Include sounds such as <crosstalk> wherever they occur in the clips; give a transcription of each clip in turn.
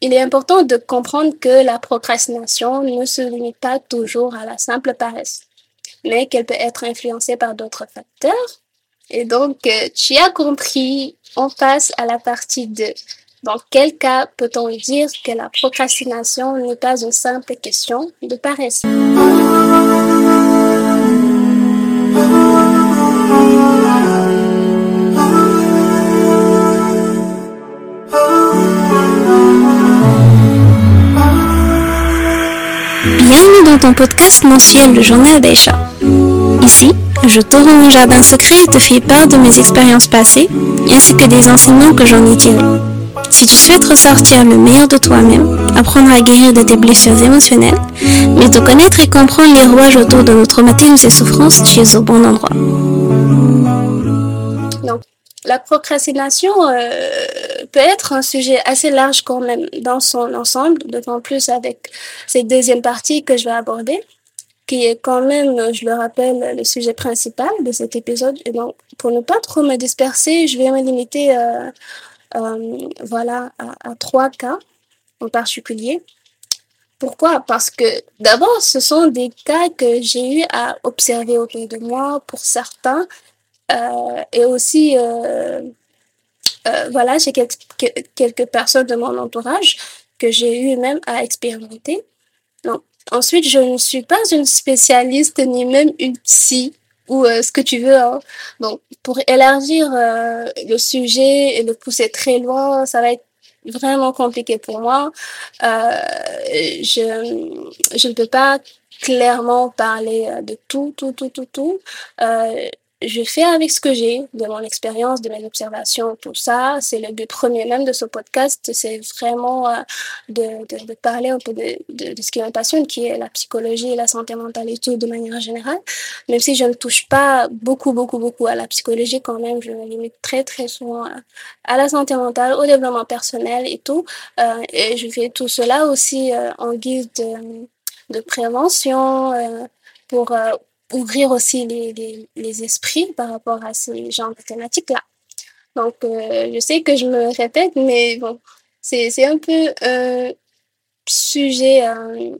il est important de comprendre que la procrastination ne se limite pas toujours à la simple paresse, mais qu'elle peut être influencée par d'autres facteurs. Et donc, euh, tu as compris, on passe à la partie 2. Dans quel cas peut-on dire que la procrastination n'est pas une simple question de paresse? Podcast mensuel Le Journal d'Aïcha. Ici, je rends un jardin secret et te fais part de mes expériences passées, ainsi que des enseignements que j'en ai tirés. Si tu souhaites ressortir le meilleur de toi-même, apprendre à guérir de tes blessures émotionnelles, mais te connaître et comprendre les rouages autour de nos traumatismes et souffrances, tu es au bon endroit. La procrastination euh, peut être un sujet assez large quand même dans son ensemble, d'autant plus avec cette deuxième partie que je vais aborder, qui est quand même, je le rappelle, le sujet principal de cet épisode. Et donc, pour ne pas trop me disperser, je vais me limiter euh, euh, voilà, à trois cas en particulier. Pourquoi? Parce que d'abord, ce sont des cas que j'ai eu à observer autour de moi pour certains. Euh, et aussi, euh, euh, voilà, j'ai quelques, quelques personnes de mon entourage que j'ai eu même à expérimenter. Donc, ensuite, je ne suis pas une spécialiste ni même une psy ou ce que tu veux. Hein. Donc, pour élargir euh, le sujet et le pousser très loin, ça va être vraiment compliqué pour moi. Euh, je, je ne peux pas clairement parler de tout, tout, tout, tout, tout. Euh, je fais avec ce que j'ai, de mon expérience, de mes observations, tout ça. C'est le but premier même de ce podcast, c'est vraiment euh, de, de, de, parler un peu de, de, de ce qui me passionne, qui est la psychologie la santé mentale et tout de manière générale. Même si je ne touche pas beaucoup, beaucoup, beaucoup à la psychologie quand même, je me limite très, très souvent à, à la santé mentale, au développement personnel et tout. Euh, et je fais tout cela aussi euh, en guise de, de prévention euh, pour euh, ouvrir aussi les, les, les, esprits par rapport à ce genre de thématiques-là. Donc, euh, je sais que je me répète, mais bon, c'est un peu un sujet, euh,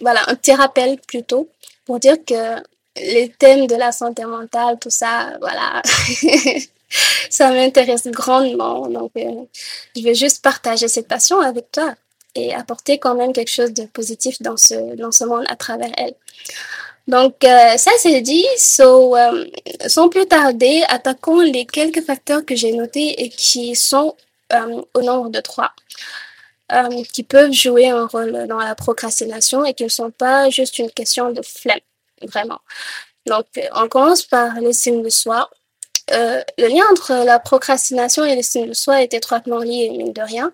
voilà, un petit rappel plutôt, pour dire que les thèmes de la santé mentale, tout ça, voilà, <laughs> ça m'intéresse grandement. Donc, euh, je vais juste partager cette passion avec toi et apporter quand même quelque chose de positif dans ce, dans ce monde à travers elle. Donc, euh, ça c'est dit. Euh, sans plus tarder, attaquons les quelques facteurs que j'ai notés et qui sont euh, au nombre de trois, qui peuvent jouer un rôle dans la procrastination et qui ne sont pas juste une question de flemme, vraiment. Donc, on commence par l'estime de soi. Le lien entre la procrastination et l'estime de soi est étroitement lié, mine de rien.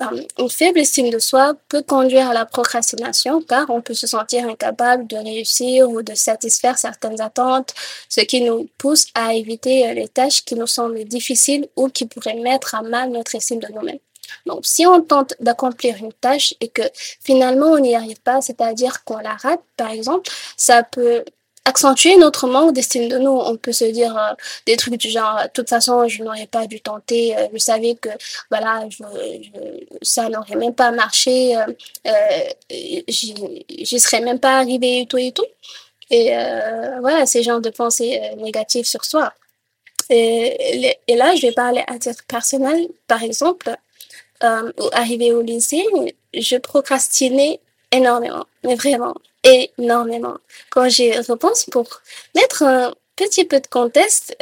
Euh, une faible estime de soi peut conduire à la procrastination car on peut se sentir incapable de réussir ou de satisfaire certaines attentes, ce qui nous pousse à éviter les tâches qui nous semblent difficiles ou qui pourraient mettre à mal notre estime de nous-mêmes. Donc, si on tente d'accomplir une tâche et que finalement on n'y arrive pas, c'est-à-dire qu'on la rate, par exemple, ça peut accentuer notre manque d'estime de nous. On peut se dire euh, des trucs du genre, de toute façon, je n'aurais pas dû tenter, euh, je savais que voilà, je, je, ça n'aurait même pas marché, euh, euh j'y serais même pas arrivé et tout et tout. Et euh, voilà, ces genres de pensées euh, négatives sur soi. Et, et, là, je vais parler à titre personnel, par exemple, arrivé au lycée, je procrastinais énormément, mais vraiment énormément. Quand j'y repense, pour mettre un petit peu de contexte,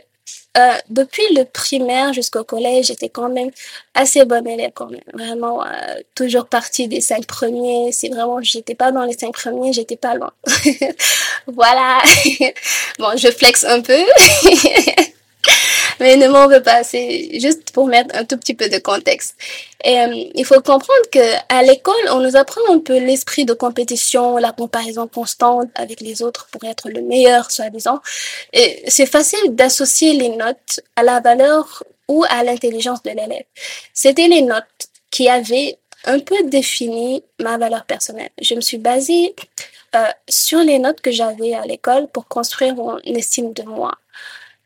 euh, depuis le primaire jusqu'au collège, j'étais quand même assez bonne élève quand même. Vraiment, euh, toujours partie des cinq premiers. Si vraiment j'étais pas dans les cinq premiers, j'étais pas loin. <laughs> voilà. <laughs> bon, je flex un peu. <laughs> Mais ne m'en veux pas, c'est juste pour mettre un tout petit peu de contexte. Et, euh, il faut comprendre que à l'école, on nous apprend un peu l'esprit de compétition, la comparaison constante avec les autres pour être le meilleur, soi-disant. Et c'est facile d'associer les notes à la valeur ou à l'intelligence de l'élève. C'était les notes qui avaient un peu défini ma valeur personnelle. Je me suis basée euh, sur les notes que j'avais à l'école pour construire mon estime de moi.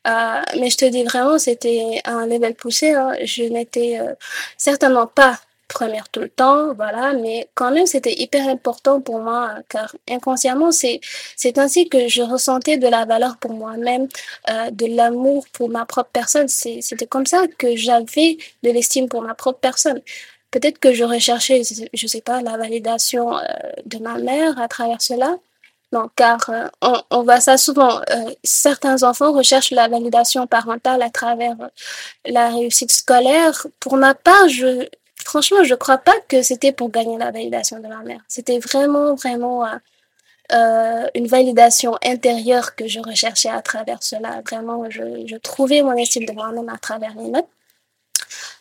Euh, mais je te dis vraiment, c'était un level poussé. Hein. Je n'étais euh, certainement pas première tout le temps, voilà, mais quand même c'était hyper important pour moi car inconsciemment c'est c'est ainsi que je ressentais de la valeur pour moi-même, euh, de l'amour pour ma propre personne. C'était comme ça que j'avais de l'estime pour ma propre personne. Peut-être que je recherchais, je sais pas, la validation euh, de ma mère à travers cela. Non, car euh, on, on, voit ça souvent. Euh, certains enfants recherchent la validation parentale à travers la réussite scolaire. Pour ma part, je, franchement, je crois pas que c'était pour gagner la validation de ma mère. C'était vraiment, vraiment euh, euh, une validation intérieure que je recherchais à travers cela. Vraiment, je, je trouvais mon estime de moi-même à travers les notes.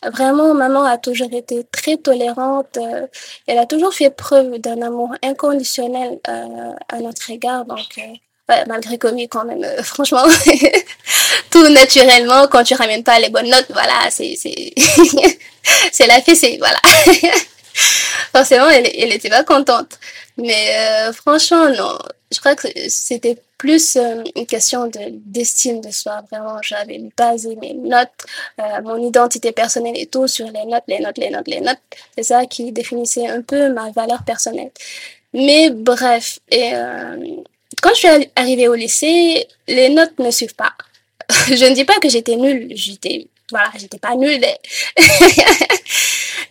Vraiment, maman a toujours été très tolérante. Euh, elle a toujours fait preuve d'un amour inconditionnel euh, à notre égard. Donc, euh, malgré commis quand même, <laughs> franchement, tout naturellement, quand tu ramènes pas les bonnes notes, voilà, c'est <laughs> la fessée, voilà. <laughs> Forcément, elle, elle était pas contente. Mais franchement, non. Je crois que c'était plus euh, une question de d'estime de soi. Vraiment, j'avais basé mes notes, euh, mon identité personnelle et tout sur les notes, les notes, les notes, les notes. C'est ça qui définissait un peu ma valeur personnelle. Mais bref, euh, quand je suis arrivée au lycée, les notes ne suivent pas. <laughs> je ne dis pas que j'étais nulle, j'étais voilà, j'étais pas nulle,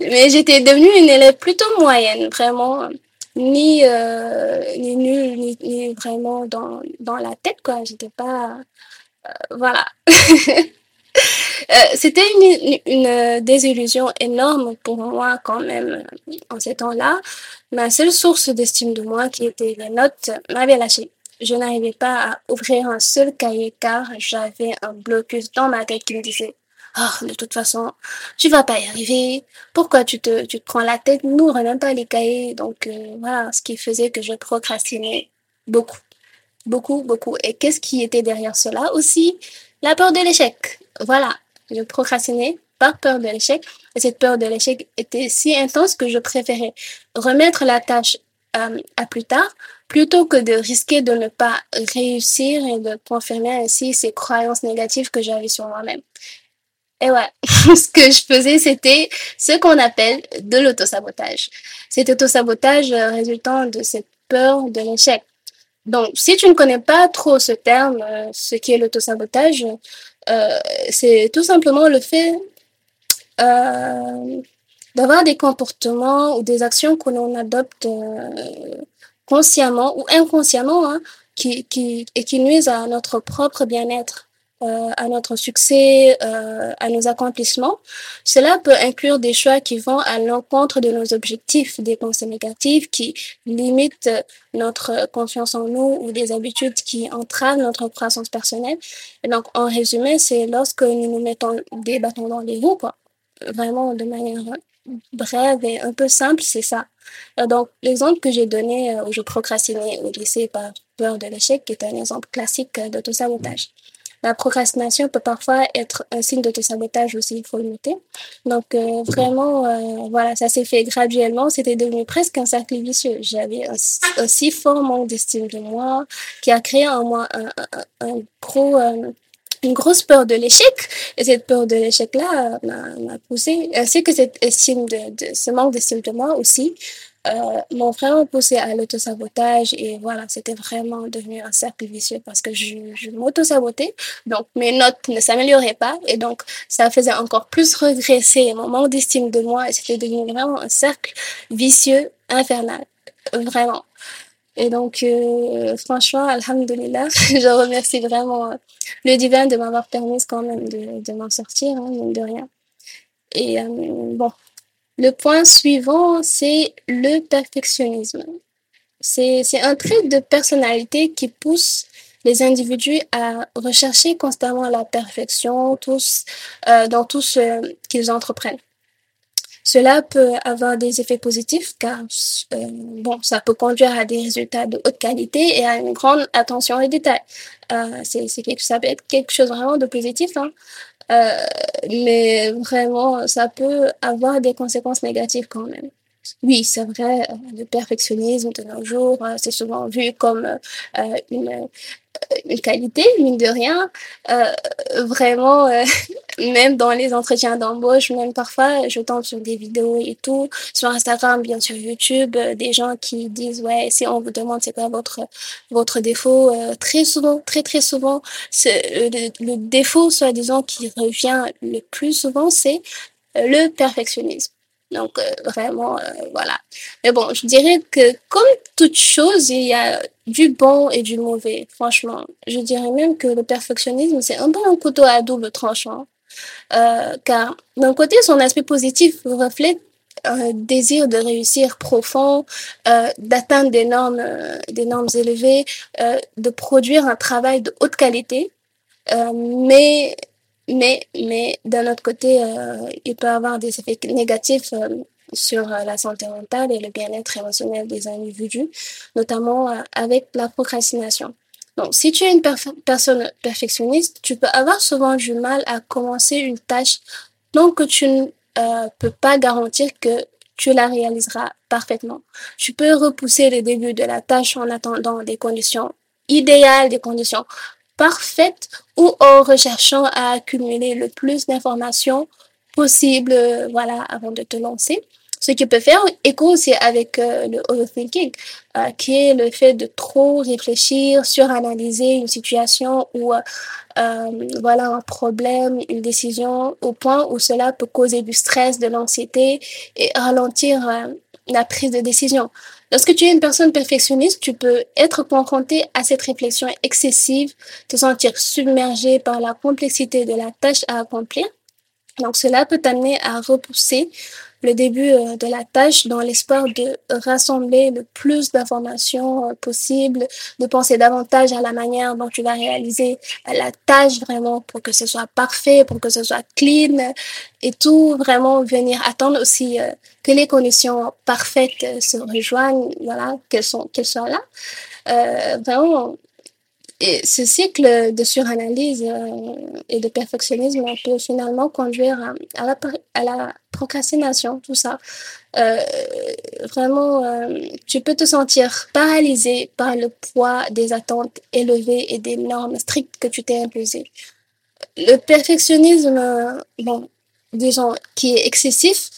mais <laughs> j'étais devenue une élève plutôt moyenne, vraiment ni euh, ni nulle ni, ni vraiment dans dans la tête quoi. J'étais pas euh, voilà. <laughs> Euh, c'était une, une, désillusion énorme pour moi quand même en ces temps-là. Ma seule source d'estime de moi, qui était les notes, m'avait lâché. Je n'arrivais pas à ouvrir un seul cahier car j'avais un blocus dans ma tête qui me disait oh, de toute façon, tu vas pas y arriver. Pourquoi tu te, prends la tête? Nous, on même pas les cahiers. Donc, euh, voilà, ce qui faisait que je procrastinais beaucoup. Beaucoup, beaucoup. Et qu'est-ce qui était derrière cela aussi? La peur de l'échec. Voilà, je procrastinais par peur de l'échec. Et cette peur de l'échec était si intense que je préférais remettre la tâche euh, à plus tard plutôt que de risquer de ne pas réussir et de confirmer ainsi ces croyances négatives que j'avais sur moi-même. Et ouais, <laughs> ce que je faisais, c'était ce qu'on appelle de l'autosabotage. Cet autosabotage euh, résultant de cette peur de l'échec. Donc, si tu ne connais pas trop ce terme, euh, ce qui est l'autosabotage, euh, c'est tout simplement le fait euh, d'avoir des comportements ou des actions que l'on adopte euh, consciemment ou inconsciemment hein, qui, qui, et qui nuisent à notre propre bien-être euh, à notre succès, euh, à nos accomplissements. Cela peut inclure des choix qui vont à l'encontre de nos objectifs, des pensées négatives qui limitent notre confiance en nous ou des habitudes qui entravent notre croissance personnelle. Donc, en résumé, c'est lorsque nous nous mettons des bâtons dans les roues, quoi. Vraiment de manière brève et un peu simple, c'est ça. Donc, l'exemple que j'ai donné euh, où je procrastinais au lycée par peur de l'échec est un exemple classique d'autosabotage. La procrastination peut parfois être un signe d'autosabotage aussi, il faut le noter. Donc euh, vraiment, euh, voilà, ça s'est fait graduellement. C'était devenu presque un cercle vicieux. J'avais un, un, si fort manque d'estime de moi qui a créé en moi un, gros... Euh, une grosse peur de l'échec et cette peur de l'échec là m'a poussé ainsi que cette estime de, de ce manque d'estime de moi aussi euh, m'ont vraiment poussé à l'autosabotage et voilà, c'était vraiment devenu un cercle vicieux parce que je, je m'auto-sabotais, donc mes notes ne s'amélioraient pas et donc ça faisait encore plus regresser mon manque d'estime de moi et c'était devenu vraiment un cercle vicieux infernal, vraiment. Et donc, euh, franchement, alhamdulillah, <laughs> je remercie vraiment le divin de m'avoir permis quand même de, de m'en sortir, hein, de rien. Et euh, bon, le point suivant, c'est le perfectionnisme. C'est un trait de personnalité qui pousse les individus à rechercher constamment la perfection tous, euh, dans tout ce qu'ils entreprennent. Cela peut avoir des effets positifs car euh, bon, ça peut conduire à des résultats de haute qualité et à une grande attention aux détails. Euh, c'est quelque, ça peut être quelque chose vraiment de positif. Hein. Euh, mais vraiment, ça peut avoir des conséquences négatives quand même. Oui, c'est vrai, le perfectionnisme de nos jours, euh, c'est souvent vu comme euh, une, une qualité, mine de rien. Euh, vraiment, <laughs> même dans les entretiens d'embauche, même parfois, je tombe sur des vidéos et tout, sur Instagram, bien sûr YouTube, euh, des gens qui disent, ouais, si on vous demande c'est quoi votre, votre défaut, euh, très souvent, très, très souvent, le, le défaut, soi-disant, qui revient le plus souvent, c'est le perfectionnisme. Donc, euh, vraiment, euh, voilà. Mais bon, je dirais que comme toute chose, il y a du bon et du mauvais, franchement. Je dirais même que le perfectionnisme, c'est un peu un couteau à double tranchant. Euh, car d'un côté, son aspect positif reflète un désir de réussir profond, d'atteindre des normes, des normes élevées, de produire un travail de haute qualité. mais mais, mais d'un autre côté, euh, il peut avoir des effets négatifs euh, sur euh, la santé mentale et le bien-être émotionnel des individus, notamment euh, avec la procrastination. Donc, si tu es une personne perfectionniste, tu peux avoir souvent du mal à commencer une tâche tant que tu ne euh, peux pas garantir que tu la réaliseras parfaitement. Tu peux repousser le début de la tâche en attendant des conditions idéales, des conditions parfaite ou en recherchant à accumuler le plus d'informations possible, euh, voilà, avant de te lancer. Ce qui peut faire écho aussi avec euh, le overthinking, euh, qui est le fait de trop réfléchir, suranalyser une situation ou voilà un problème, une décision, au point où cela peut causer du stress, de l'anxiété et ralentir la prise de décision. Lorsque tu es une personne perfectionniste, tu peux être confronté à cette réflexion excessive, te sentir submergé par la complexité de la tâche à accomplir. Donc cela peut t'amener à repousser le début euh, de la tâche dans l'espoir de rassembler le plus d'informations euh, possible, de penser davantage à la manière dont tu vas réaliser euh, la tâche vraiment pour que ce soit parfait, pour que ce soit clean et tout vraiment venir attendre aussi que les conditions parfaites se rejoignent, voilà, qu'elles sont, qu'elles soient là. Euh, vraiment, et ce cycle de suranalyse euh, et de perfectionnisme peut finalement conduire à, la, à la procrastination, tout ça. Euh, vraiment, euh, tu peux te sentir paralysé par le poids des attentes élevées et des normes strictes que tu t'es imposées. Le perfectionnisme, bon, disons, qui est excessif,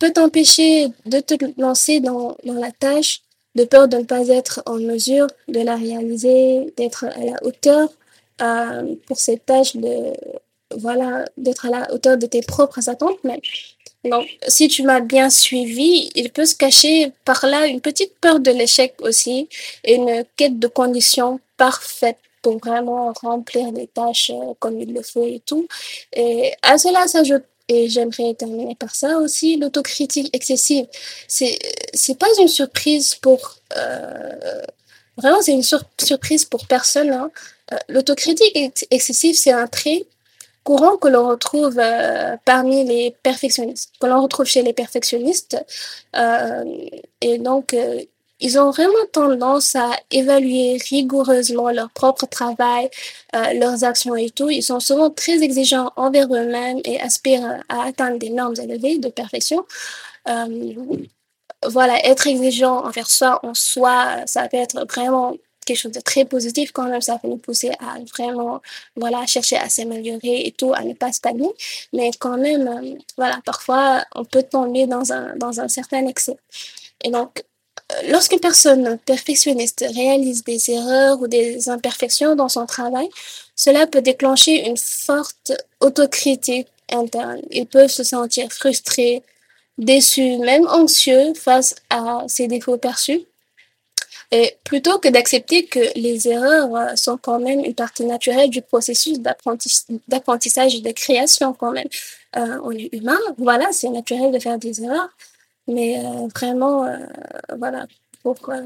peut t'empêcher de te lancer dans, dans la tâche de peur de ne pas être en mesure de la réaliser, d'être à la hauteur euh, pour cette tâche de voilà d'être à la hauteur de tes propres attentes mais donc si tu m'as bien suivi il peut se cacher par là une petite peur de l'échec aussi et une quête de conditions parfaites pour vraiment remplir les tâches euh, comme il le faut et tout. Et à cela s'ajoute et j'aimerais terminer par ça aussi, l'autocritique excessive. C'est, c'est pas une surprise pour, euh, vraiment, c'est une sur surprise pour personne. Hein. Euh, l'autocritique ex excessive, c'est un trait courant que l'on retrouve euh, parmi les perfectionnistes, que l'on retrouve chez les perfectionnistes. Euh, et donc, ils ont vraiment tendance à évaluer rigoureusement leur propre travail, euh, leurs actions et tout. Ils sont souvent très exigeants envers eux-mêmes et aspirent à atteindre des normes élevées de perfection. Euh, voilà, être exigeant envers soi en soi, ça peut être vraiment quelque chose de très positif quand même, ça peut nous pousser à vraiment, voilà, chercher à s'améliorer et tout, à ne pas stagner. Mais quand même, euh, voilà, parfois, on peut tomber dans un, dans un certain excès. Et donc, lorsqu'une personne perfectionniste réalise des erreurs ou des imperfections dans son travail, cela peut déclencher une forte autocritique interne. Ils peuvent se sentir frustrés, déçus, même anxieux face à ces défauts perçus. Et plutôt que d'accepter que les erreurs sont quand même une partie naturelle du processus d'apprentissage et de création quand même. Euh, on est humain, voilà, c'est naturel de faire des erreurs. Mais euh, vraiment, euh, voilà, pour euh,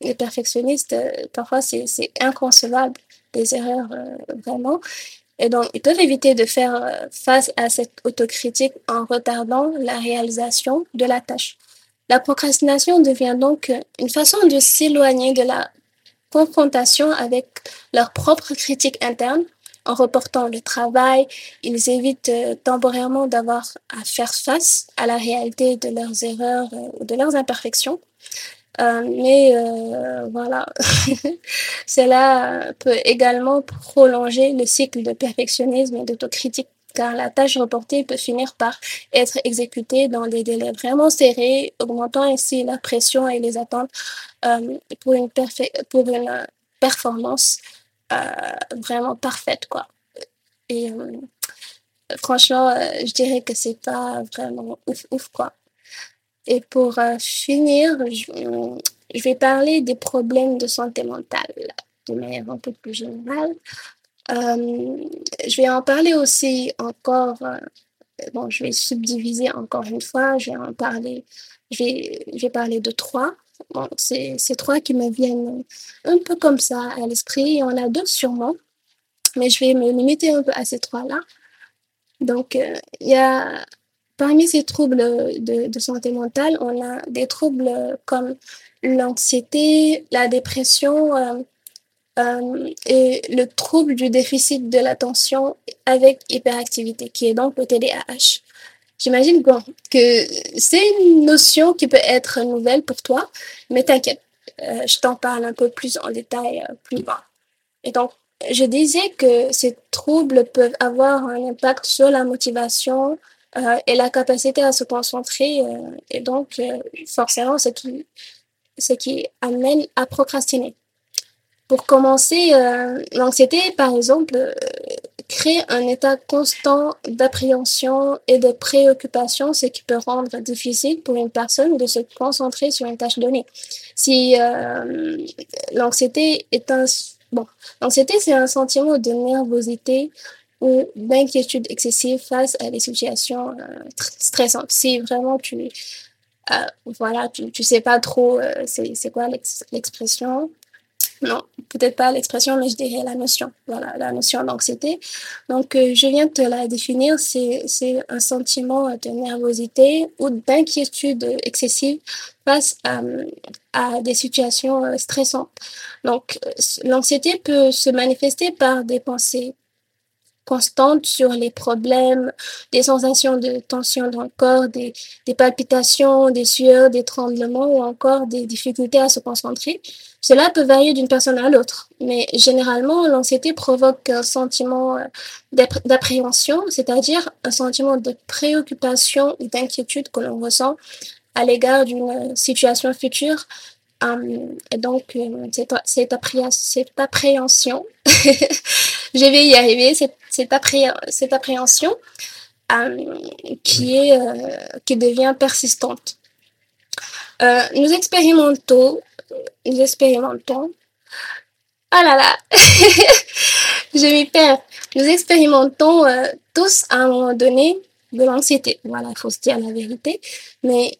les perfectionnistes, parfois c'est inconcevable des erreurs vraiment. Et donc, ils peuvent éviter de faire face à cette autocritique en retardant la réalisation de la tâche. La procrastination devient donc une façon de s'éloigner de la confrontation avec leur propre critique interne en reportant le travail, ils évitent euh, temporairement d'avoir à faire face à la réalité de leurs erreurs ou euh, de leurs imperfections. Euh, mais voilà, <laughs> cela peut également prolonger le cycle de perfectionnisme et d'autocritique car la tâche reportée peut finir par être exécutée dans des délais vraiment serrés, augmentant ainsi la pression et les attentes pour, une performance vraiment parfaite. Quoi. Et euh, franchement, je dirais que c'est pas vraiment ouf, ouf, quoi. Et pour finir, je, vais parler des problèmes de santé mentale de manière un peu plus générale. Euh, je vais en parler aussi encore. Euh, bon, je vais subdiviser encore une fois. Je vais en parler. Je vais, je vais parler de trois. Bon, c'est trois qui me viennent un peu comme ça à l'esprit. Il y en a d'autres sûrement, mais je vais me limiter un peu à ces trois-là. Donc, euh, il y a parmi ces troubles de, santé mentale, on a des troubles comme l'anxiété, la dépression euh, euh, et le trouble du déficit de l'attention avec hyperactivité, qui est donc le TDAH. J'imagine que c'est une notion qui peut être nouvelle pour toi, mais t'inquiète, euh, je t'en parle un peu plus en détail plus bas. Et donc, je disais que ces troubles peuvent avoir un impact sur la motivation et la capacité à se concentrer, et donc forcément, ce qui ce qui amène à procrastiner. Pour commencer, euh, l'anxiété, par exemple, euh, crée un état constant d'appréhension et de préoccupation, ce qui peut rendre difficile pour une personne de se concentrer sur une tâche donnée. Si euh, l'anxiété est un... Bon, l'anxiété, c'est un sentiment de nervosité ou d'inquiétude excessive face à des situations stressantes. Si vraiment tu euh, voilà, tu, tu sais pas trop euh, c'est quoi l'expression. Non, peut-être pas l'expression, mais je dirais la notion. Voilà, la notion d'anxiété. Donc, euh, je viens de te la définir. C'est un sentiment de nervosité ou d'inquiétude excessive face à, à des situations stressantes. Donc, l'anxiété peut se manifester par des pensées constante sur les problèmes, des sensations de tension dans le corps, des, palpitations, des sueurs, des tremblements ou encore des difficultés à se concentrer. Cela peut varier d'une personne à l'autre, mais généralement, l'anxiété provoque un sentiment euh, d'appréhension, c'est-à-dire un sentiment de préoccupation ou d'inquiétude que l'on ressent à l'égard d'une situation future Um, et donc, euh, cette, appréhension, <laughs> je vais y arriver, cette, cette, appré cette appréhension um, qui, est, euh, qui devient persistante. Euh, nous expérimentons, nous expérimentons, oh là là, <laughs> je m'y perds, nous expérimentons tous à un moment donné de l'anxiété. Voilà, il faut se dire la vérité. Mais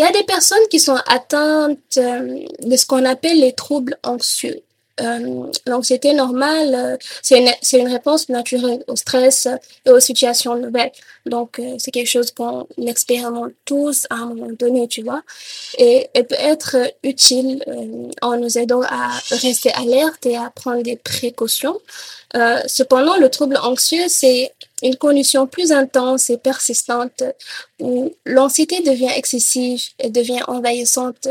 il y a des personnes qui sont atteintes euh, de ce qu'on appelle les troubles anxieux. Euh, L'anxiété normale, euh, c'est une, une, réponse naturelle au stress et aux situations nouvelles. Donc, c'est quelque chose qu'on expérimente tous à un moment donné, tu vois. Et elle peut être utile en nous aidant à rester alerte et à prendre des précautions. cependant, le trouble anxieux, c'est une condition plus intense et persistante où l'anxiété devient excessive et devient envahissante,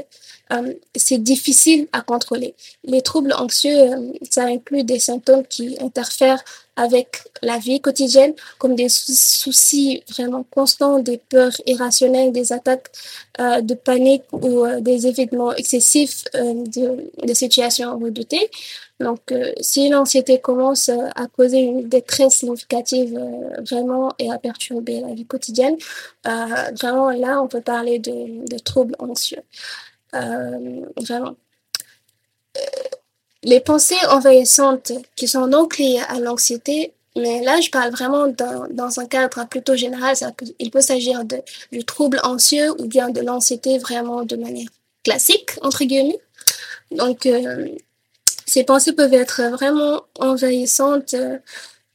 euh, c'est difficile à contrôler. Les troubles anxieux, euh, ça inclut des symptômes qui interfèrent avec la vie quotidienne, comme des soucis vraiment constants, des peurs irrationnelles, des attaques euh, de panique ou euh, des événements excessifs euh, de, de situations redoutées. Donc, euh, si l'anxiété commence euh, à causer une détresse significative euh, vraiment et à perturber la vie quotidienne, vraiment là, on peut parler de, de troubles anxieux. vraiment. les pensées envahissantes qui sont donc liées à l'anxiété, mais là, je parle vraiment dans, dans un cadre plutôt général. Ça peut, il peut s'agir du trouble anxieux ou bien de l'anxiété vraiment de manière classique, entre guillemets. Donc, euh, ces pensées peuvent être vraiment envahissantes euh,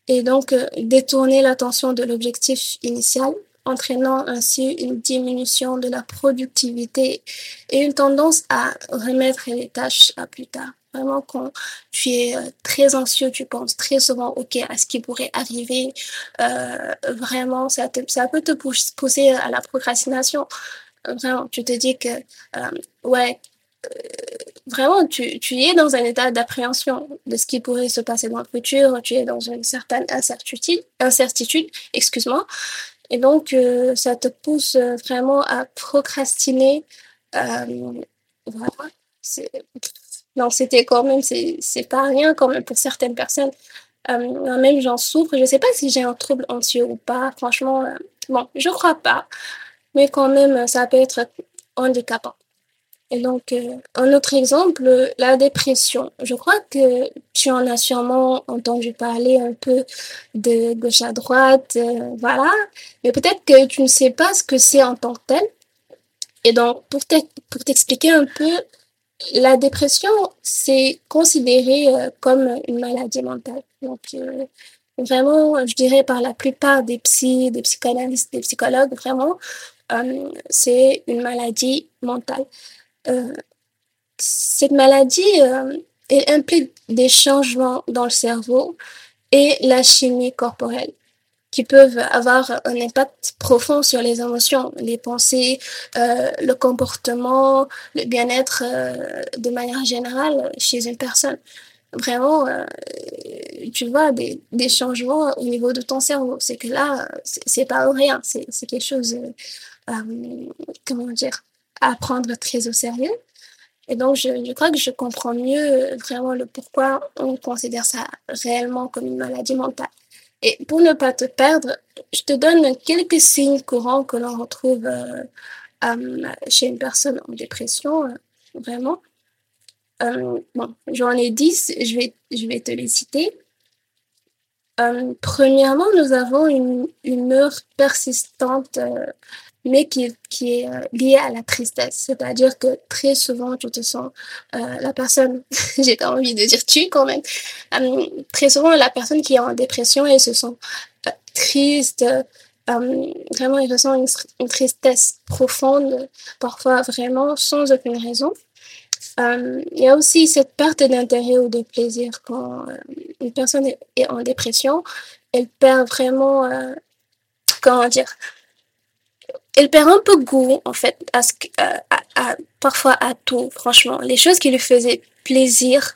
et donc euh, détourner l'attention de l'objectif initial, entraînant ainsi une diminution de la productivité et une tendance à remettre les tâches à plus tard. Vraiment, quand tu es euh, très anxieux, tu penses très souvent ok à ce qui pourrait arriver. Vraiment, ça, peut te pousser à la procrastination. Vraiment, tu te dis que ouais, vraiment, tu, tu es dans un état d'appréhension de ce qui pourrait se passer dans le futur, tu es dans une certaine incertitude, incertitude excuse-moi, et donc euh, ça te pousse vraiment à procrastiner. Euh, voilà. Non, c'était quand même, c'est pas rien quand même pour certaines personnes. Euh, même j'en souffre. Je sais pas si j'ai un trouble anxieux ou pas. Franchement, euh, bon, je crois pas. Mais quand même, ça peut être handicapant. Et donc, euh, un autre exemple, la dépression. Je crois que tu en as sûrement entendu parler un peu de gauche à droite, euh, voilà. Mais peut-être que tu ne sais pas ce que c'est en tant que tel. Et donc, pour t'expliquer un peu, la dépression, c'est considéré euh, comme une maladie mentale. Donc, vraiment, je dirais par la plupart des psys, des psychanalystes, des psychologues, vraiment, c'est une maladie mentale. Cette maladie, elle implique des changements dans le cerveau et la chimie corporelle qui peuvent avoir un impact profond sur les émotions, les pensées, euh, le comportement, le bien-être euh, de manière générale chez une personne. Vraiment, euh, tu vois des, des, changements au niveau de ton cerveau. C'est que là, c'est pas rien, c'est quelque chose, comment dire, à prendre très au sérieux. Et donc, je, je, crois que je comprends mieux vraiment le pourquoi on considère ça réellement comme une maladie mentale. Et pour ne pas te perdre, je te donne quelques signes courants que l'on retrouve euh, euh, chez une personne en dépression, euh, vraiment. bon, j'en ai dix, je vais, je vais te les citer. premièrement, nous avons une humeur persistante mais qui, qui est euh, lié à la tristesse. C'est-à-dire que très souvent, tu te sens euh, la personne, <laughs> j'ai pas envie de dire tu quand même, euh, très souvent, la personne qui est en dépression, elle se sent euh, triste, vraiment, elle ressent une, une, tristesse profonde, parfois vraiment sans aucune raison. il y a aussi cette perte d'intérêt ou de plaisir quand une personne est, en dépression, elle perd vraiment, comment dire, elle perd un peu goût, en fait, à, ce, à, à, parfois à tout, franchement. Les choses qui lui faisaient plaisir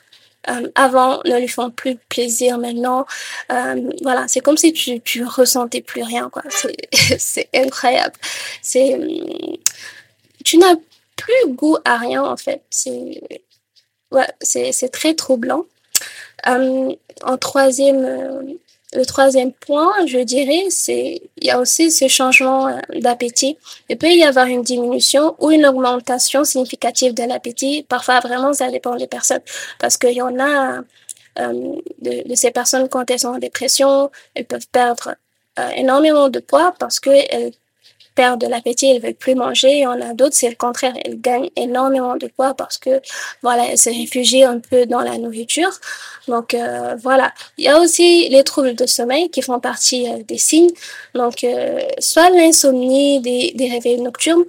euh, avant ne lui font plus plaisir maintenant. Euh, voilà, c'est comme si tu, tu ressentais plus rien, quoi. C'est <laughs> incroyable. C'est, tu n'as plus goût à rien, en fait. C'est, ouais, c'est très troublant. Euh, en troisième euh, le troisième point, je dirais, c'est il y a aussi ce changement euh, d'appétit. Il peut y avoir une diminution ou une augmentation significative de l'appétit. Parfois, vraiment, ça dépend des personnes. Parce qu'il y en a euh, de, de, ces personnes, quand elles sont en dépression, elles peuvent perdre euh, énormément de poids parce qu'elles perdent de l'appétit, elles veulent plus manger. Il y en a d'autres, c'est le contraire, elles gagnent énormément de poids parce que voilà, elles se réfugient un peu dans la nourriture. Donc euh, voilà, il y a aussi les troubles de sommeil qui font partie euh, des signes. Donc euh, soit l'insomnie, des, des réveils nocturnes,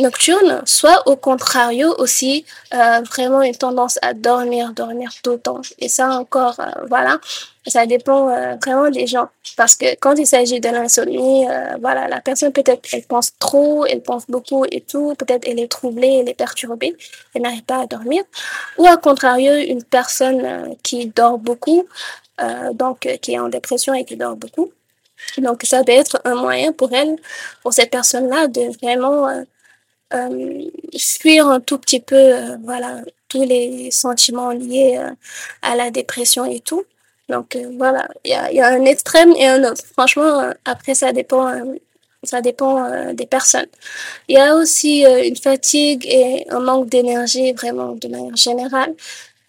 nocturne, soit au contrario aussi vraiment une tendance à dormir, dormir tout le temps. Et ça encore, voilà, ça dépend euh, vraiment des gens. Parce que quand il s'agit de l'insomnie, euh, voilà, la personne peut-être elle pense trop, elle pense beaucoup et tout, peut-être elle est troublée, elle est perturbée, elle n'arrive pas à dormir. Ou à contrario, une personne euh, qui dort beaucoup, euh, donc qui est en dépression et qui dort beaucoup. Donc ça peut être un moyen pour elle, pour cette personne-là, de vraiment euh, fuir un tout petit peu, euh, voilà, tous les sentiments liés euh, à la dépression et tout. Donc voilà, il y a, y a, un extrême et un autre. Franchement, après ça dépend, ça dépend des personnes. Il y a aussi une fatigue et un manque d'énergie vraiment de manière générale.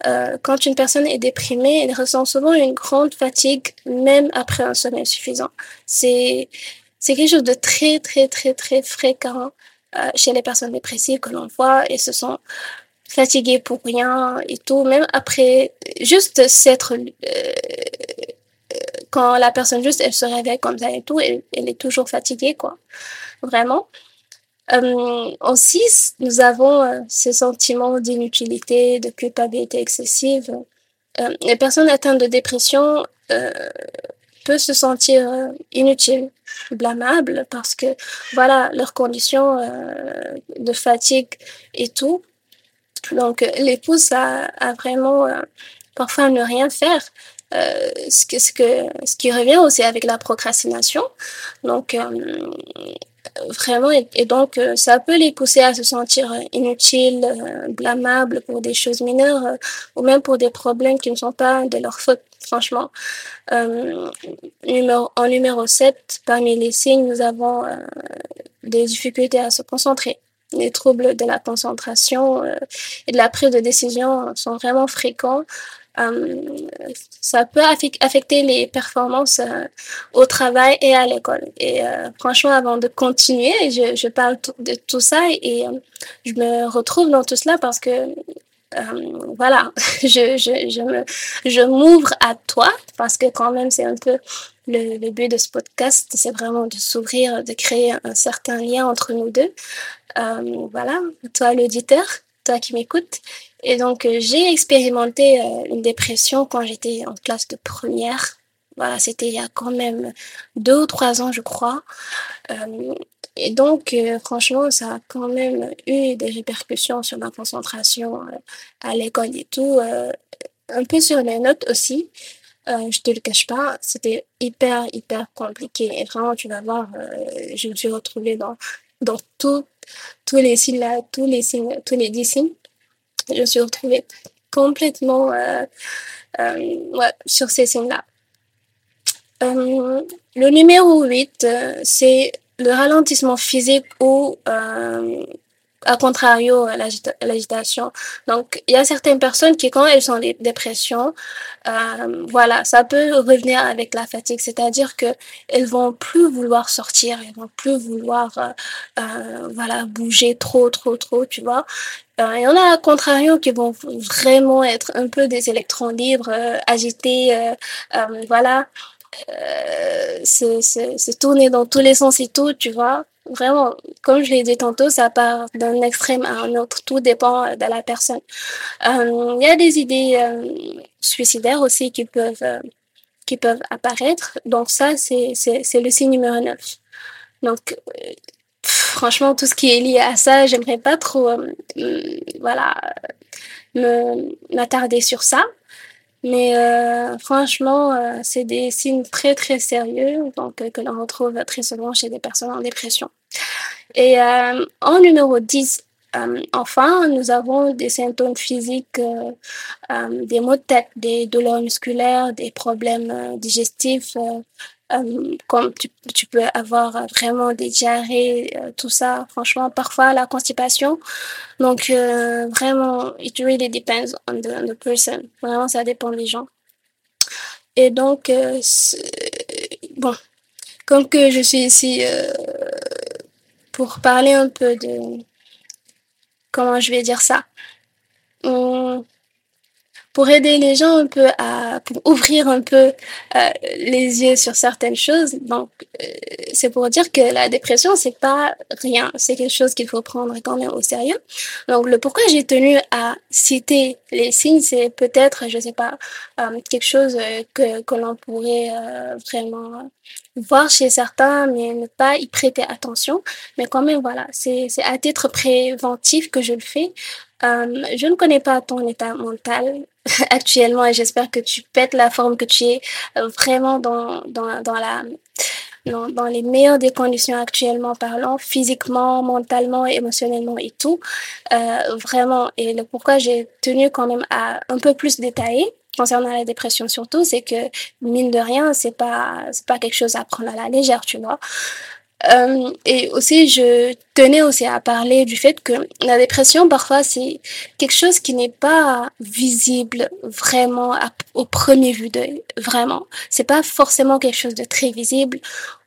Euh, quand une personne est déprimée, elle ressent souvent une grande fatigue, même après un sommeil suffisant. C'est quelque chose de très très très très fréquent euh, chez les personnes dépressives que l'on voit et se sont fatiguées pour rien et tout, même après juste s'être euh, quand la personne juste elle se réveille comme ça et tout, elle, est toujours fatiguée quoi, vraiment. Euh, aussi, nous avons euh, ce sentiment d'inutilité, de culpabilité excessive. Euh, les personnes atteintes de dépression euh, peuvent se sentir euh, inutiles, blâmables, parce que, voilà, leurs conditions euh, de fatigue et tout Donc, les pousse à, à vraiment parfois ne rien faire. Euh, ce, que, ce, que, ce qui revient aussi avec la procrastination. Donc, euh, vraiment, et, donc, euh, ça peut les pousser à se sentir inutiles, blâmables pour des choses mineures ou même pour des problèmes qui ne sont pas de leur faute, franchement. numéro, en numéro 7, parmi les signes, nous avons des difficultés à se concentrer les troubles de la concentration et de la prise de décision sont vraiment fréquents. Euh, ça peut affecter les performances euh, au travail et à l'école. Et euh, franchement, avant de continuer, je, parle de tout ça et je me retrouve dans tout cela parce que voilà, <laughs> je me, je m'ouvre à toi parce que quand même c'est un peu le, but de ce podcast, c'est vraiment de s'ouvrir, de créer un certain lien entre nous deux. Euh, voilà, toi l'auditeur, toi qui m'écoutes, et donc, euh, j'ai expérimenté euh, une dépression quand j'étais en classe de première. Voilà, c'était il y a quand même deux ou trois ans, je crois. Et donc, franchement, ça a quand même eu des répercussions sur ma concentration à l'école et tout. un peu sur les notes aussi. Euh, je te le cache pas, c'était hyper, hyper compliqué. Et vraiment, tu vas voir, je me suis retrouvée dans, dans tout, tous les là, tous les signes, tous les dix signes je me suis retrouvée complètement euh, euh, ouais, sur ces signes-là. Euh, le numéro 8, euh, c'est le ralentissement physique ou à contrario, l'agitation. Donc, il y a certaines personnes qui, quand elles sont en dépression, euh, voilà, ça peut revenir avec la fatigue, c'est-à-dire que elles vont plus vouloir sortir, elles vont plus vouloir, euh, euh, voilà, bouger trop, trop, trop, tu vois. Euh, il y en a, à contrario, qui vont vraiment être un peu des électrons libres, euh, agités, voilà, se, se, se tourner dans tous les sens et tout, tu vois vraiment, comme je l'ai dit tantôt, ça part d'un extrême à un autre. Tout dépend de la personne. Euh, il y a des idées euh, suicidaires aussi qui peuvent, euh, qui peuvent apparaître. Donc ça, c'est, le signe numéro 9. Donc, franchement, tout ce qui est lié à ça, j'aimerais pas trop, voilà, m'attarder sur ça. Mais euh, franchement, euh, c'est des signes très très sérieux donc, euh, que l'on retrouve très souvent chez des personnes en dépression. Et en numéro 10, euh, enfin, nous avons des symptômes physiques, des maux de tête, des douleurs musculaires, des problèmes digestifs, euh, comme tu, peux avoir vraiment des diarrhées, euh, tout ça. Franchement, parfois la constipation. Donc, euh, vraiment, it really depends on the, on the, person. Vraiment, ça dépend des gens. Et donc, euh, bon, comme que je suis ici euh, pour parler un peu de, comment je vais dire ça, pour aider les gens un peu à pour ouvrir un peu euh, les yeux sur certaines choses. Donc euh, c'est pour dire que la dépression c'est pas rien, c'est quelque chose qu'il faut prendre quand même au sérieux. Donc le pourquoi j'ai tenu à citer les signes, c'est peut-être je sais pas euh, quelque chose que l'on pourrait vraiment voir chez certains, mais ne pas y prêter attention. Mais quand même, voilà, c'est à titre préventif que je le fais. Euh, je ne connais pas ton état mental <laughs> actuellement et j'espère que tu pètes la forme, que tu es euh, vraiment dans, dans, dans la dans, dans les meilleures des conditions actuellement parlant, physiquement, mentalement, émotionnellement et tout. Euh, vraiment, et le pourquoi j'ai tenu quand même à un peu plus détailler concernant la dépression surtout, c'est que mine de rien, c'est pas c'est pas quelque chose à prendre à la légère, tu vois. Euh, et aussi, je tenais aussi à parler du fait que la dépression, parfois, c'est quelque chose qui n'est pas visible vraiment au premier vue d'œil, vraiment. C'est pas forcément quelque chose de très visible.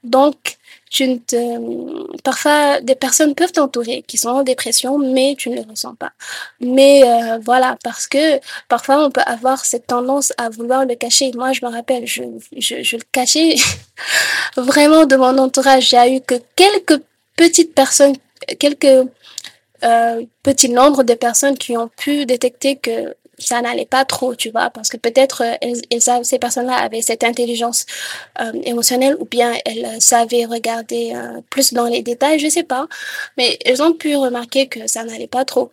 Donc, tu ne te... Parfois, des personnes peuvent t'entourer qui sont en dépression, mais tu ne le ressens pas. Mais euh, voilà, parce que parfois, on peut avoir cette tendance à vouloir le cacher. Moi, je me rappelle, je, je, je le cachais <laughs> vraiment de mon entourage. J'ai eu que quelques petites personnes, quelques euh, petits nombres de personnes qui ont pu détecter que ça n'allait pas trop, tu vois, parce que peut-être euh, elles, ces personnes-là avaient cette intelligence euh, émotionnelle ou bien elles savaient regarder euh, plus dans les détails, je sais pas, mais elles ont pu remarquer que ça n'allait pas trop.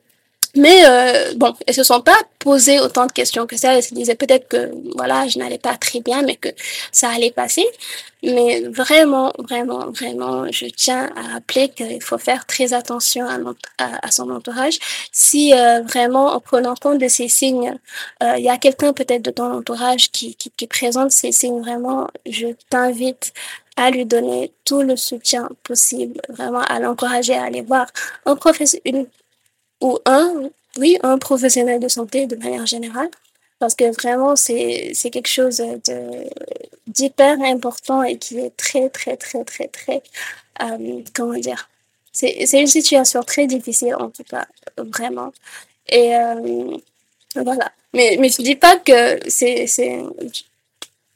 Mais euh, bon, elles se sont pas posées autant de questions que ça. Elles se disaient peut-être que voilà, je n'allais pas très bien, mais que ça allait passer. Mais vraiment, vraiment, vraiment, je tiens à rappeler qu'il faut faire très attention à, son entourage. Si euh, vraiment, en prenant compte de ces signes, euh, il y a quelqu'un peut-être de ton entourage qui, qui, qui présente ces signes, vraiment, je t'invite à lui donner tout le soutien possible, vraiment à l'encourager à aller voir un professeur, une ou un, oui, un professionnel de santé de manière générale, parce que vraiment, c'est, quelque chose d'hyper important et qui est très, très, très, très, très, euh, comment dire, c'est, une situation très difficile, en tout cas, vraiment. Et euh, voilà. Mais, mais je dis pas que c'est,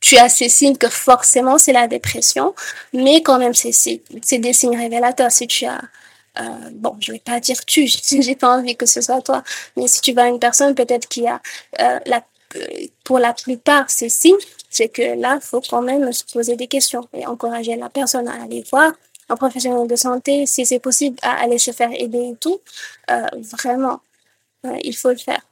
tu as ces signes que forcément c'est la dépression, mais quand même c'est des signes révélateurs. Si tu as euh, bon, je vais pas dire tu, <laughs> j'ai pas envie que ce soit toi, mais si tu vois une personne peut-être qui a euh, la, euh, pour la plupart ces signes, c'est que là, faut quand même se poser des questions et encourager la personne à aller voir un professionnel de santé, si c'est possible, à aller se faire aider et tout. Vraiment, il faut le faire.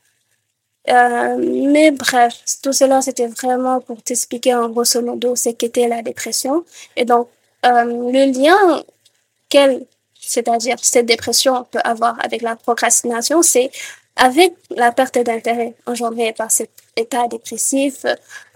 Mais bref, tout cela, c'était vraiment pour t'expliquer en grosso modo ce qu'était la dépression. Et donc, le lien qu'elle c'est-à-dire cette dépression peut avoir avec la procrastination, c'est avec la perte d'intérêt engendrée par cet état dépressif,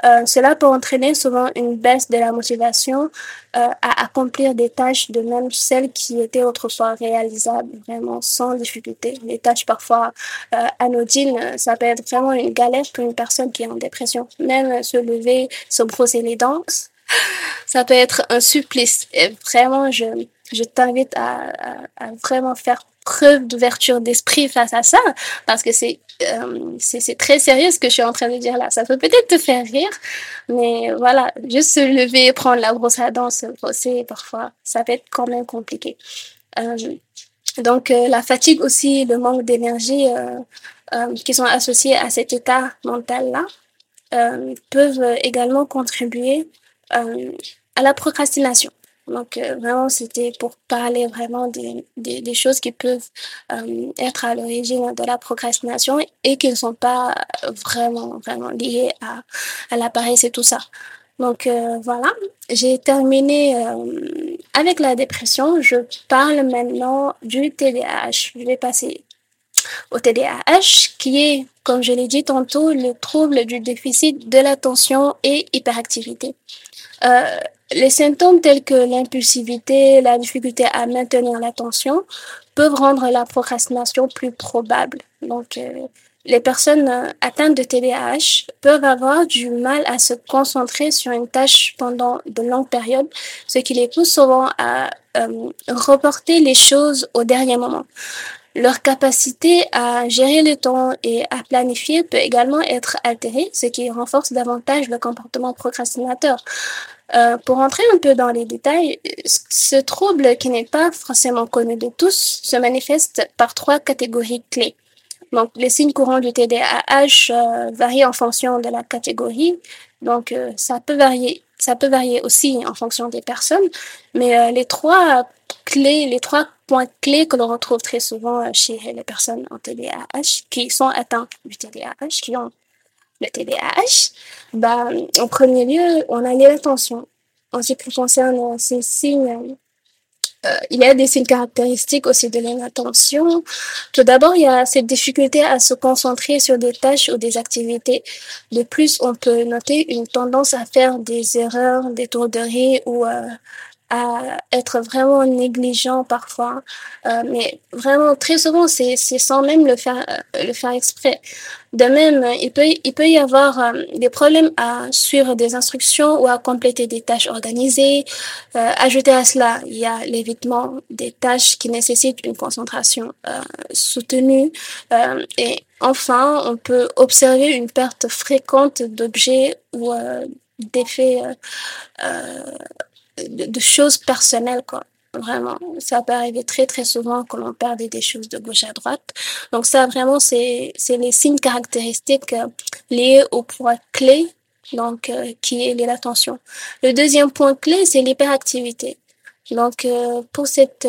euh, cela peut entraîner souvent une baisse de la motivation euh, à accomplir des tâches de même celles qui étaient autrefois réalisables vraiment sans difficulté. Les tâches parfois euh, anodines, ça peut être vraiment une galère pour une personne qui est en dépression. Même se lever, se brosser les dents, ça peut être un supplice. Et vraiment, je je t'invite à, à, vraiment faire preuve d'ouverture d'esprit face à ça, parce que c'est euh, très sérieux ce que je suis en train de dire là. Ça peut peut-être te faire rire, mais voilà, juste se lever, prendre la brosse à dents, se brosser, parfois, ça peut être quand même compliqué. Euh, donc euh, la fatigue aussi, le manque d'énergie euh, qui sont associés à cet état mental là peuvent également contribuer à la procrastination. Donc, euh, vraiment, c'était pour parler vraiment des, choses qui peuvent euh, être à l'origine de la procrastination et qui ne sont pas vraiment, vraiment liées à, à la paresse et tout ça. Donc, euh, voilà, j'ai terminé euh, avec la dépression. Je parle maintenant du TDAH. Je vais passer au TDAH, qui est, comme je l'ai dit tantôt, le trouble du déficit de l'attention et hyperactivité. Euh, les symptômes tels que l'impulsivité, la difficulté à maintenir l'attention peuvent rendre la procrastination plus probable. Donc, euh, les personnes euh, atteintes de TDAH peuvent avoir du mal à se concentrer sur une tâche pendant de longues périodes, ce qui les pousse souvent à reporter les choses au dernier moment. Leur capacité à gérer le temps et à planifier peut également être altérée, ce qui renforce davantage le comportement procrastinateur. Euh, pour entrer un peu dans les détails, ce trouble qui n'est pas forcément connu de tous se manifeste par trois catégories clés. Donc, les signes courants du TDAH euh, varient en fonction de la catégorie. Donc, euh, ça peut varier, ça peut varier aussi en fonction des personnes. Mais euh, les trois clés, les trois points clés que l'on retrouve très souvent euh, chez les personnes en TDAH, qui sont atteintes du TDAH, qui ont le TDAH, bah, en premier lieu, on a l'attention. En ce qui concerne ces signes, euh, il y a des signes caractéristiques aussi de l'inattention. Tout d'abord, il y a cette difficulté à se concentrer sur des tâches ou des activités. De plus, on peut noter une tendance à faire des erreurs, des tours de riz ou euh, à être vraiment négligent parfois, euh, mais vraiment très souvent c'est c'est sans même le faire euh, le faire exprès. De même, il peut il peut y avoir euh, des problèmes à suivre des instructions ou à compléter des tâches organisées. Euh, ajouter à cela, il y a l'évitement des tâches qui nécessitent une concentration soutenue et enfin, on peut observer une perte fréquente d'objets ou d'effets de, choses personnelles, quoi. Vraiment, ça peut arriver très très souvent que l'on perde des choses de gauche à droite. Donc ça, vraiment, c'est les signes caractéristiques euh, liés au point clé, donc euh, qui est l'attention. Le deuxième point clé, c'est l'hyperactivité. Donc euh, pour cette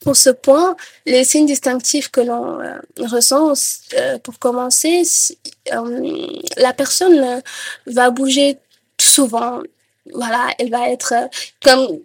pour ce point, les signes distinctifs que l'on ressent, pour commencer, la personne va bouger souvent. Voilà, elle va être, comme,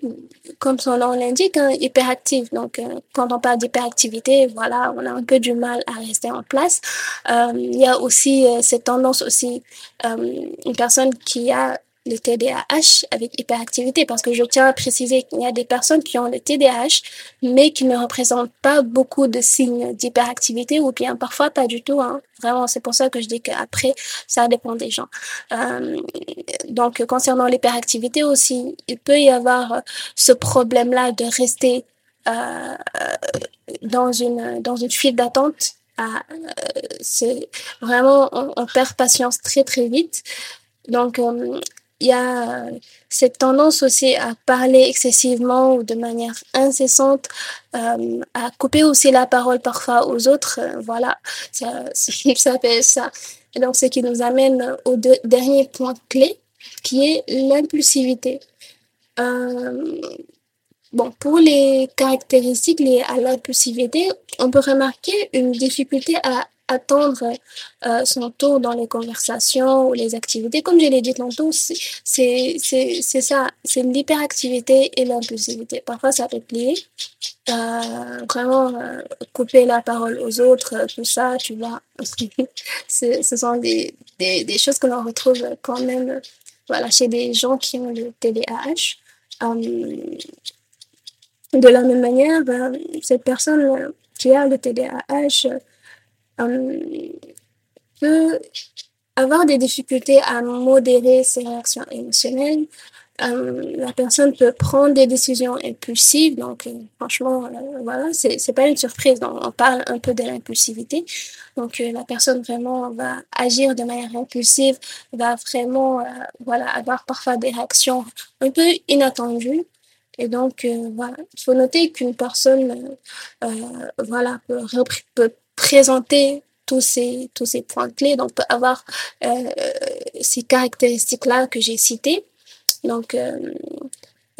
comme son nom l'indique, hein, hyperactive. Donc, quand on parle d'hyperactivité, voilà, on a un peu du mal à rester en place. il y a aussi cette tendance aussi, une personne qui a le TDAH avec hyperactivité parce que je tiens à préciser qu'il y a des personnes qui ont le TDAH mais qui ne représentent pas beaucoup de signes d'hyperactivité ou bien parfois pas du tout. Hein. Vraiment, c'est pour ça que je dis qu'après, ça dépend des gens. Euh, donc, concernant l'hyperactivité aussi, il peut y avoir ce problème-là de rester euh, dans une dans une file d'attente. Ah, euh, c'est vraiment on, on, perd patience très très vite. Donc, euh, il y a cette tendance aussi à parler excessivement ou de manière incessante, euh, à couper aussi la parole parfois aux autres. Euh, voilà, <laughs> ça, fait ça. Et donc, ce qui nous amène au dernier point clé, qui est l'impulsivité. Euh, bon, pour les caractéristiques liées à l'impulsivité, on peut remarquer une difficulté à attendre euh, son tour dans les conversations ou les activités. Comme je l'ai dit tantôt, c'est ça, c'est l'hyperactivité et l'impulsivité. Parfois, ça peut plier. Euh, vraiment, euh, couper la parole aux autres, tout ça, tu vois. <laughs> ce sont des, des, des choses que l'on retrouve quand même voilà, chez des gens qui ont le TDAH. De la même manière, ben, cette personne qui a le TDAH, peut avoir des difficultés à modérer ses réactions émotionnelles. Euh, la personne peut prendre des décisions impulsives. Donc, euh, franchement, euh, voilà, c'est, pas une surprise. On parle un peu de l'impulsivité. Donc, euh, la personne vraiment va agir de manière impulsive, va vraiment, euh, voilà, avoir parfois des réactions un peu inattendues. Et donc, voilà, il faut noter qu'une personne, voilà, peut présenter tous ces, tous ces points clés, donc avoir euh, ces caractéristiques-là que j'ai citées, donc euh,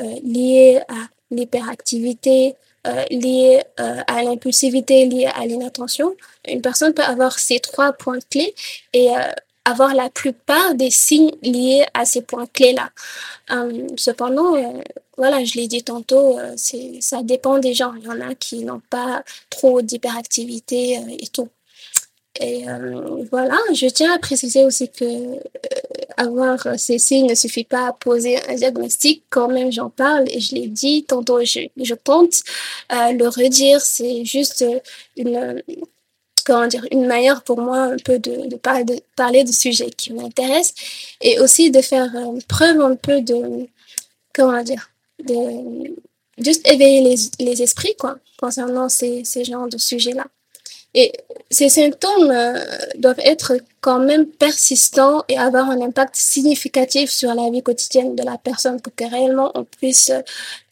euh, liées à l'hyperactivité, euh, liées à l'impulsivité, liées à l'inattention. Une personne peut avoir ces trois points clés et avoir la plupart des signes liés à ces points clés-là. Euh, cependant, euh, voilà, je l'ai dit tantôt, euh, ça dépend des gens. Il y en a qui n'ont pas trop d'hyperactivité et tout. Et voilà, je tiens à préciser aussi que avoir ces signes ne suffit pas à poser un diagnostic. Quand même, j'en parle et je l'ai dit tantôt, je, je compte le redire. C'est juste une comment dire, une manière pour moi un peu de, de, de parler de sujets qui m'intéressent et aussi de faire euh, preuve un peu de, comment dire, juste éveiller les, les esprits, quoi, concernant ces, ces genres de sujets-là. Et ces symptômes euh, doivent être quand même persistants et avoir un impact significatif sur la vie quotidienne de la personne pour que réellement on puisse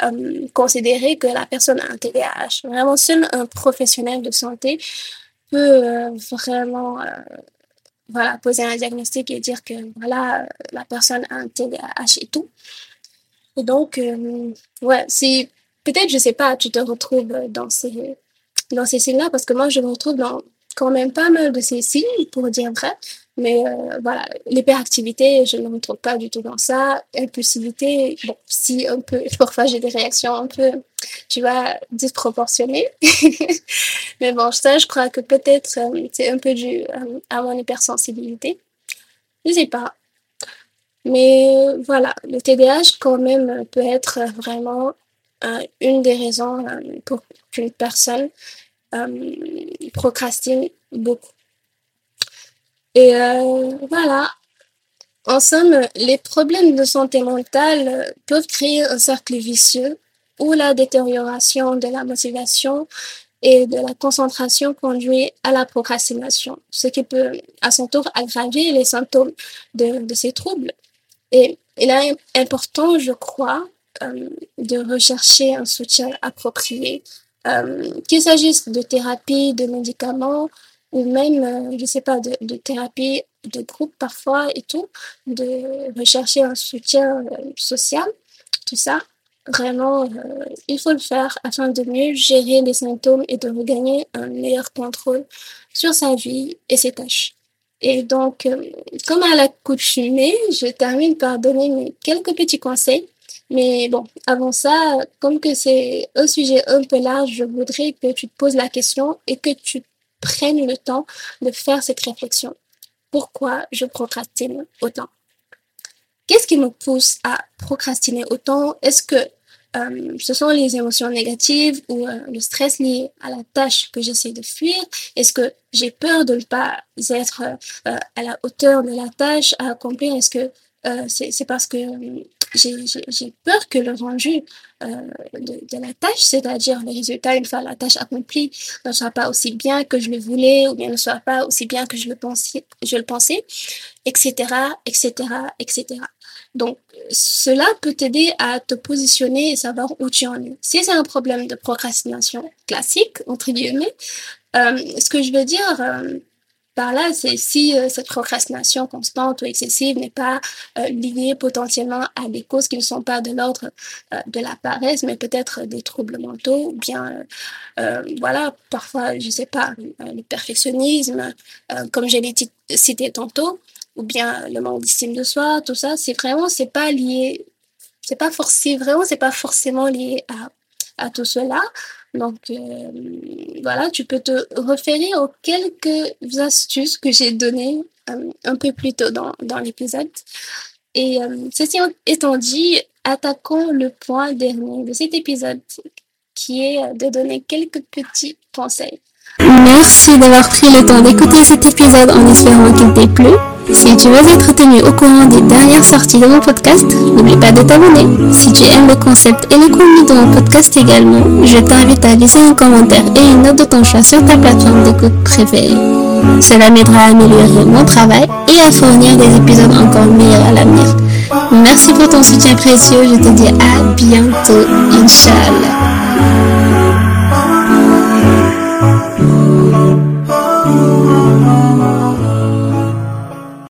euh, considérer que la personne a un TDAH. Vraiment, seul un professionnel de santé peut euh, vraiment euh, voilà, poser un diagnostic et dire que voilà, la personne a un TDAH et tout. Et donc, euh, ouais, si peut-être, je sais pas, tu te retrouves dans ces, dans ces signes-là, parce que moi, je me retrouve dans quand même pas mal de ces signes, pour dire vrai. Mais euh, voilà, l'hyperactivité, je ne me retrouve pas du tout dans ça. Impulsivité, bon, si un peu, <laughs> parfois j'ai des réactions un peu, tu vois, disproportionnées. <laughs> Mais bon, ça, je crois que peut-être euh, c'est un peu dû euh, à mon hypersensibilité. Je sais pas. Mais voilà, le TDAH quand même peut être vraiment une des raisons pour qu'une personne procrastine beaucoup. Et euh, voilà. En somme, les problèmes de santé mentale peuvent créer un cercle vicieux où la détérioration de la motivation et de la concentration conduit à la procrastination, ce qui peut à son tour aggraver les symptômes de, ces troubles. Et il est important, je crois, euh, de rechercher un soutien approprié, euh, qu'il s'agisse de thérapie, de médicaments, ou même, euh, je sais pas, de, thérapie de groupe parfois et tout, de rechercher un soutien euh, social, tout ça. Vraiment, euh, il faut le faire afin de mieux gérer les symptômes et de regagner un meilleur contrôle sur sa vie et ses tâches. Et donc, comme à l'accoutumée, je termine par donner quelques petits conseils. Mais bon, avant ça, comme que c'est un sujet un peu large, je voudrais que tu te poses la question et que tu prennes le temps de faire cette réflexion. Pourquoi je procrastine autant? Qu'est-ce qui me pousse à procrastiner autant? Est-ce que euh, ce sont les émotions négatives ou euh, le stress lié à la tâche que j'essaie de fuir? Est-ce que j'ai peur de ne pas être euh, à la hauteur de la tâche à accomplir? Est-ce que c'est parce que j'ai peur que le rendu de, de, la tâche, c'est-à-dire le résultat une fois la tâche accomplie, ne soit pas aussi bien que je le voulais ou bien ne soit pas aussi bien que je le pensais, je le pensais, etc., etc., etc. Donc, cela peut t'aider à te positionner et savoir où tu en es. Si c'est un problème de procrastination classique, entre guillemets, euh, ce que je veux dire euh, par là, c'est si euh, cette procrastination constante ou excessive n'est pas euh, liée potentiellement à des causes qui ne sont pas de l'ordre euh, de la paresse, mais peut-être des troubles mentaux, ou bien, voilà, parfois, je sais pas, le perfectionnisme, comme je l'ai cité tantôt, ou bien le manque d'estime de soi, tout ça, c'est vraiment, c'est pas lié, c'est pas forcément, vraiment, c'est pas forcément lié à, à tout cela. Donc, euh, voilà, tu peux te référer aux quelques astuces que j'ai données euh, un peu plus tôt dans, dans l'épisode. Et euh, ceci étant dit, attaquons le point dernier de cet épisode, qui est de donner quelques petits conseils. Merci d'avoir pris le temps d'écouter cet épisode en espérant qu'il t'ait plu. Si tu veux être tenu au courant des dernières sorties de mon podcast, n'oublie pas de t'abonner. Si tu aimes le concept et le contenu de mon podcast également, je t'invite à laisser un commentaire et une note de ton choix sur ta plateforme d'écoute préférée. Cela m'aidera à améliorer mon travail et à fournir des épisodes encore meilleurs à l'avenir. Merci pour ton soutien précieux, je te dis à bientôt, Inch'Allah.